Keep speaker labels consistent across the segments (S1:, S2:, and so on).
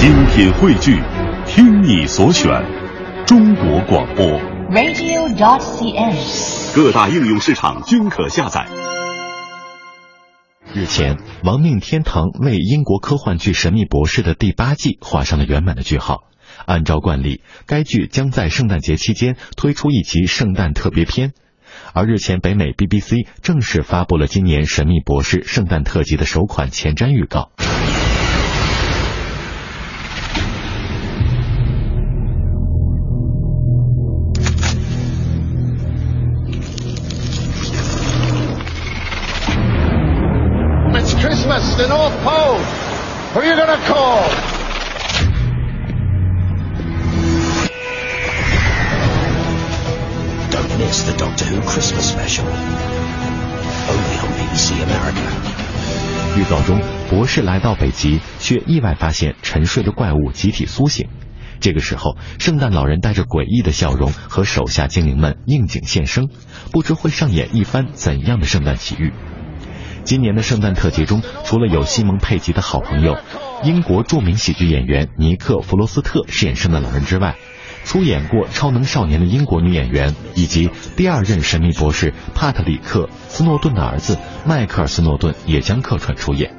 S1: 精品汇聚，听你所选，中国广播。
S2: radio.dot.cn，。
S1: 各大应用市场均可下载。
S3: 日前，《亡命天堂》为英国科幻剧《神秘博士》的第八季画上了圆满的句号。按照惯例，该剧将在圣诞节期间推出一集圣诞特别篇。而日前，北美 BBC 正式发布了今年《神秘博士》圣诞特辑的首款前瞻预告。
S4: Christmas, the North Pole. Who are you gonna call?
S5: Don't miss the Doctor Who Christmas special. Only on BBC America.
S3: 预告中，博士来到北极，却意外发现沉睡的怪物集体苏醒。这个时候，圣诞老人带着诡异的笑容和手下精灵们应景现身，不知会上演一番怎样的圣诞奇遇。今年的圣诞特辑中，除了有西蒙·佩吉的好朋友英国著名喜剧演员尼克·弗罗斯特饰演圣诞老人之外，出演过《超能少年》的英国女演员以及第二任神秘博士帕特里克·斯诺顿的儿子迈克尔·斯诺顿也将客串出演。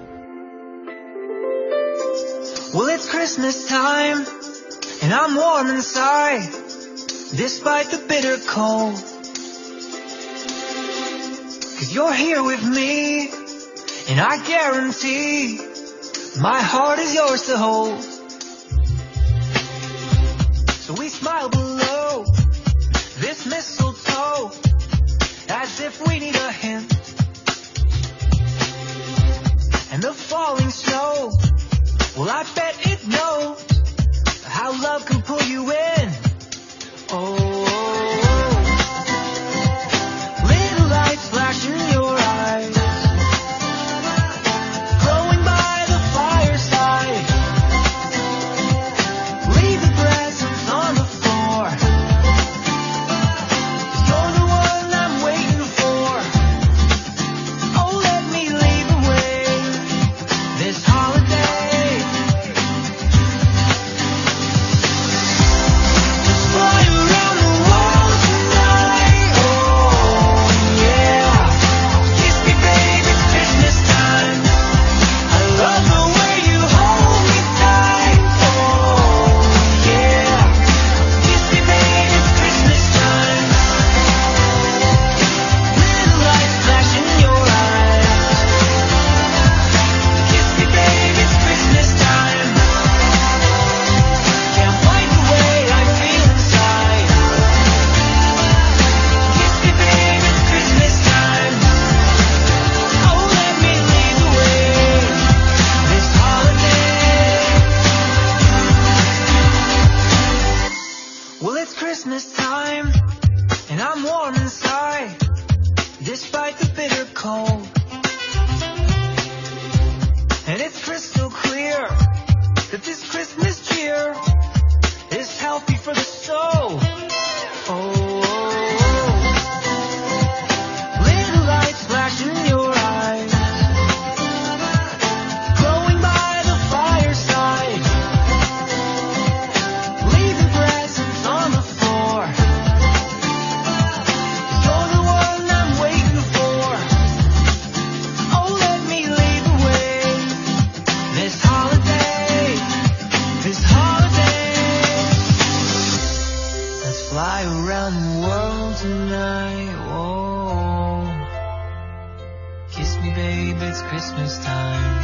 S6: Well, it's Christmas time, and I'm warm inside, despite the bitter cold. Cause you're here with me, And I guarantee my heart is yours to hold. So we smile below this missile. fly around the world tonight. Whoa. Kiss me, babe, it's Christmas time.